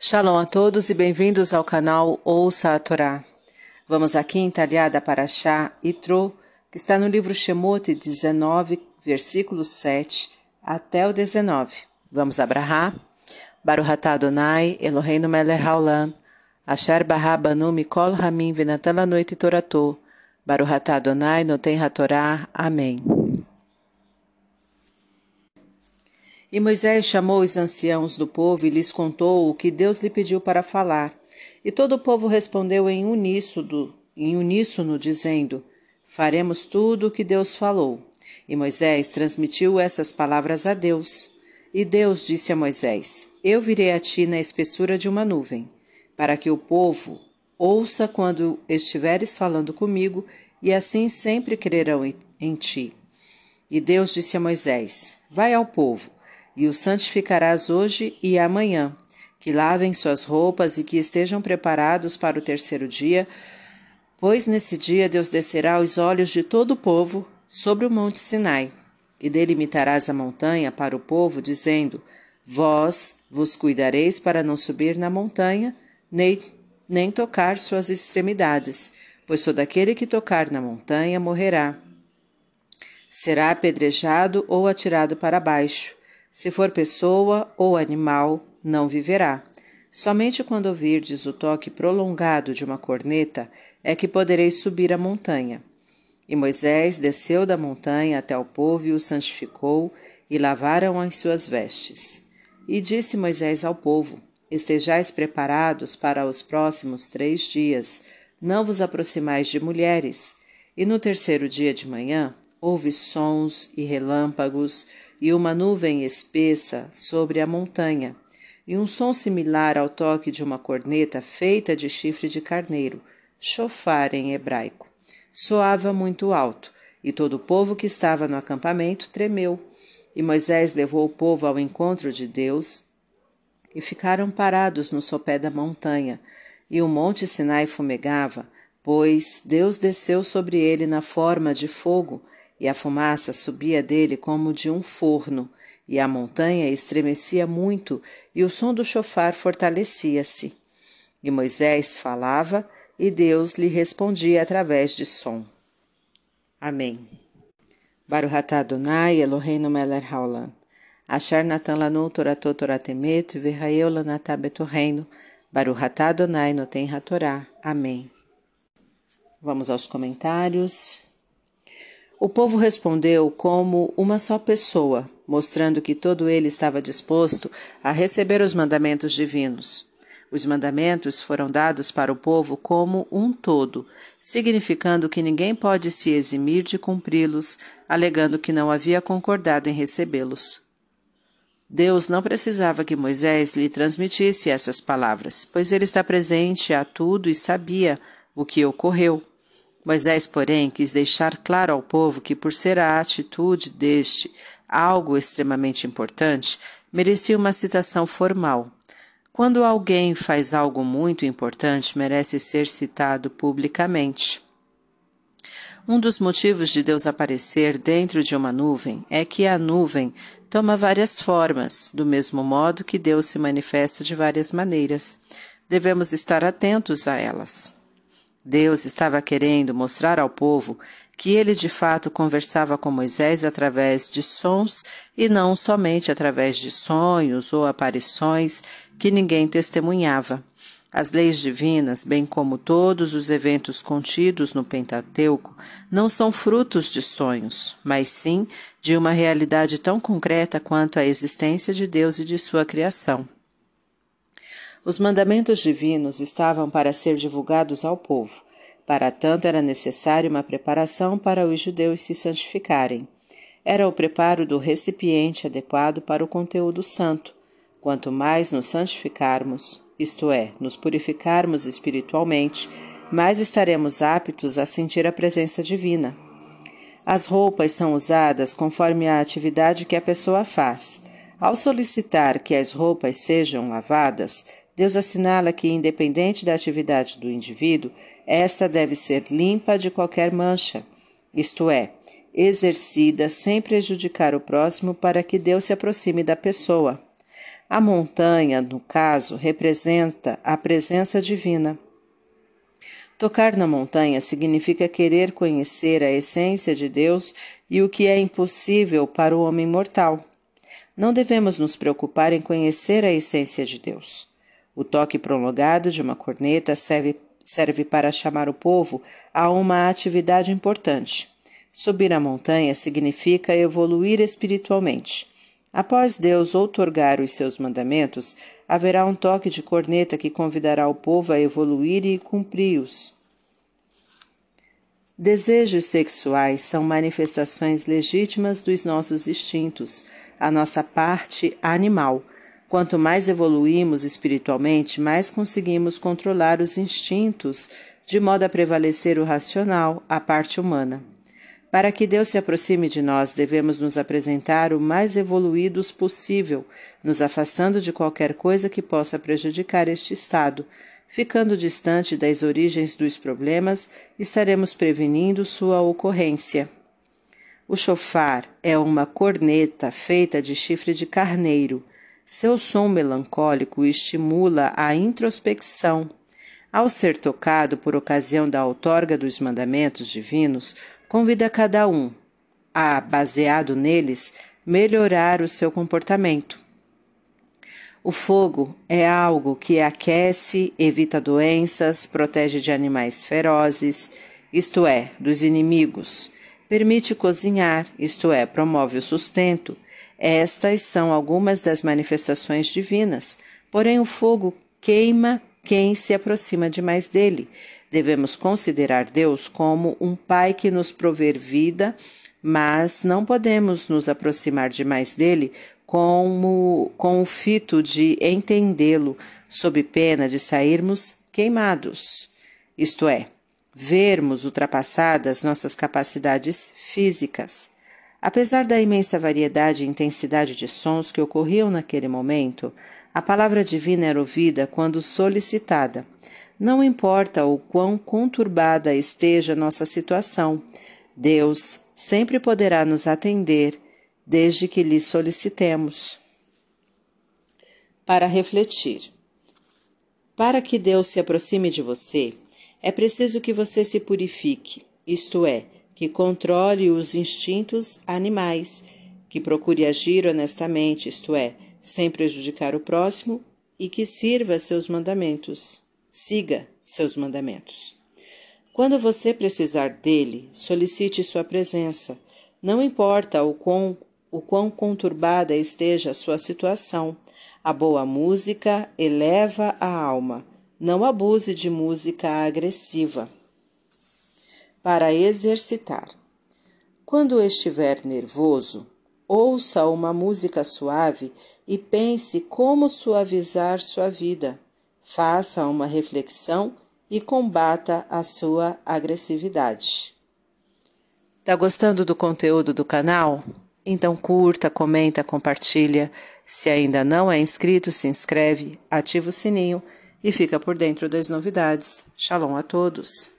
Shalom a todos e bem-vindos ao canal Ouça a Torá. Vamos aqui em Talhada Paraxá Itro, que está no livro Shemot 19, versículo 7 até o 19. Vamos abrahar? Baruch atah Adonai, Eloheinu melech haolam, asher bará banu mikol hamim venatan lanoit torato, Baruch atah Adonai noten hatorá. Amém. E Moisés chamou os anciãos do povo e lhes contou o que Deus lhe pediu para falar. E todo o povo respondeu em uníssono, em uníssono dizendo: Faremos tudo o que Deus falou. E Moisés transmitiu essas palavras a Deus. E Deus disse a Moisés: Eu virei a ti na espessura de uma nuvem, para que o povo ouça quando estiveres falando comigo, e assim sempre crerão em ti. E Deus disse a Moisés: Vai ao povo e os santificarás hoje e amanhã, que lavem suas roupas e que estejam preparados para o terceiro dia, pois nesse dia Deus descerá os olhos de todo o povo sobre o monte Sinai, e delimitarás a montanha para o povo, dizendo: Vós vos cuidareis para não subir na montanha, nem, nem tocar suas extremidades, pois todo aquele que tocar na montanha morrerá. Será apedrejado ou atirado para baixo. Se for pessoa ou animal, não viverá. Somente quando ouvirdes o toque prolongado de uma corneta é que podereis subir a montanha. E Moisés desceu da montanha até o povo e o santificou, e lavaram as suas vestes. E disse Moisés ao povo: Estejais preparados para os próximos três dias, não vos aproximais de mulheres. E no terceiro dia de manhã houve sons e relâmpagos, e uma nuvem espessa sobre a montanha, e um som similar ao toque de uma corneta feita de chifre de carneiro, chofar em hebraico. Soava muito alto, e todo o povo que estava no acampamento tremeu. E Moisés levou o povo ao encontro de Deus, e ficaram parados no sopé da montanha, e o monte Sinai fumegava, pois Deus desceu sobre ele na forma de fogo, e a fumaça subia dele como de um forno, e a montanha estremecia muito, e o som do chofar fortalecia-se. E Moisés falava, e Deus lhe respondia através de som. Amém. Baruch atah Adonai Eloheinu melech haolam. Asher natan lanu toratot toratemet v'hayeu lanatah betorreino. Baruch atah Adonai noten hatorá. Amém. Vamos aos comentários. O povo respondeu como uma só pessoa, mostrando que todo ele estava disposto a receber os mandamentos divinos. Os mandamentos foram dados para o povo como um todo, significando que ninguém pode se eximir de cumpri-los, alegando que não havia concordado em recebê-los. Deus não precisava que Moisés lhe transmitisse essas palavras, pois ele está presente a tudo e sabia o que ocorreu. Moisés, porém, quis deixar claro ao povo que, por ser a atitude deste algo extremamente importante, merecia uma citação formal. Quando alguém faz algo muito importante, merece ser citado publicamente. Um dos motivos de Deus aparecer dentro de uma nuvem é que a nuvem toma várias formas, do mesmo modo que Deus se manifesta de várias maneiras. Devemos estar atentos a elas. Deus estava querendo mostrar ao povo que ele de fato conversava com Moisés através de sons e não somente através de sonhos ou aparições que ninguém testemunhava. As leis divinas, bem como todos os eventos contidos no Pentateuco, não são frutos de sonhos, mas sim de uma realidade tão concreta quanto a existência de Deus e de sua criação. Os mandamentos divinos estavam para ser divulgados ao povo. Para tanto, era necessária uma preparação para os judeus se santificarem. Era o preparo do recipiente adequado para o conteúdo santo. Quanto mais nos santificarmos, isto é, nos purificarmos espiritualmente, mais estaremos aptos a sentir a presença divina. As roupas são usadas conforme a atividade que a pessoa faz. Ao solicitar que as roupas sejam lavadas, Deus assinala que, independente da atividade do indivíduo, esta deve ser limpa de qualquer mancha, isto é, exercida sem prejudicar o próximo para que Deus se aproxime da pessoa. A montanha, no caso, representa a presença divina. Tocar na montanha significa querer conhecer a essência de Deus e o que é impossível para o homem mortal. Não devemos nos preocupar em conhecer a essência de Deus. O toque prolongado de uma corneta serve, serve para chamar o povo a uma atividade importante. Subir a montanha significa evoluir espiritualmente. Após Deus outorgar os seus mandamentos, haverá um toque de corneta que convidará o povo a evoluir e cumpri-os. Desejos sexuais são manifestações legítimas dos nossos instintos, a nossa parte animal. Quanto mais evoluímos espiritualmente, mais conseguimos controlar os instintos, de modo a prevalecer o racional, a parte humana. Para que Deus se aproxime de nós, devemos nos apresentar o mais evoluídos possível, nos afastando de qualquer coisa que possa prejudicar este estado. Ficando distante das origens dos problemas, estaremos prevenindo sua ocorrência. O chofar é uma corneta feita de chifre de carneiro. Seu som melancólico estimula a introspecção. Ao ser tocado por ocasião da outorga dos mandamentos divinos, convida cada um a, baseado neles, melhorar o seu comportamento. O fogo é algo que aquece, evita doenças, protege de animais ferozes, isto é, dos inimigos, permite cozinhar, isto é, promove o sustento. Estas são algumas das manifestações divinas, porém o fogo queima quem se aproxima demais dele, Devemos considerar Deus como um Pai que nos prover vida, mas não podemos nos aproximar demais dele como, com o fito de entendê-lo, sob pena de sairmos queimados. Isto é, vermos ultrapassadas nossas capacidades físicas. Apesar da imensa variedade e intensidade de sons que ocorriam naquele momento, a palavra divina era ouvida quando solicitada. Não importa o quão conturbada esteja nossa situação, Deus sempre poderá nos atender desde que lhe solicitemos. Para refletir. Para que Deus se aproxime de você, é preciso que você se purifique, isto é, que controle os instintos animais, que procure agir honestamente, isto é, sem prejudicar o próximo, e que sirva seus mandamentos siga seus mandamentos. Quando você precisar dele, solicite sua presença. Não importa o quão, o quão conturbada esteja a sua situação, a boa música eleva a alma. Não abuse de música agressiva. Para exercitar. Quando estiver nervoso, ouça uma música suave e pense como suavizar sua vida. Faça uma reflexão e combata a sua agressividade. Tá gostando do conteúdo do canal? Então curta, comenta, compartilha. Se ainda não é inscrito, se inscreve, ativa o sininho e fica por dentro das novidades. Shalom a todos!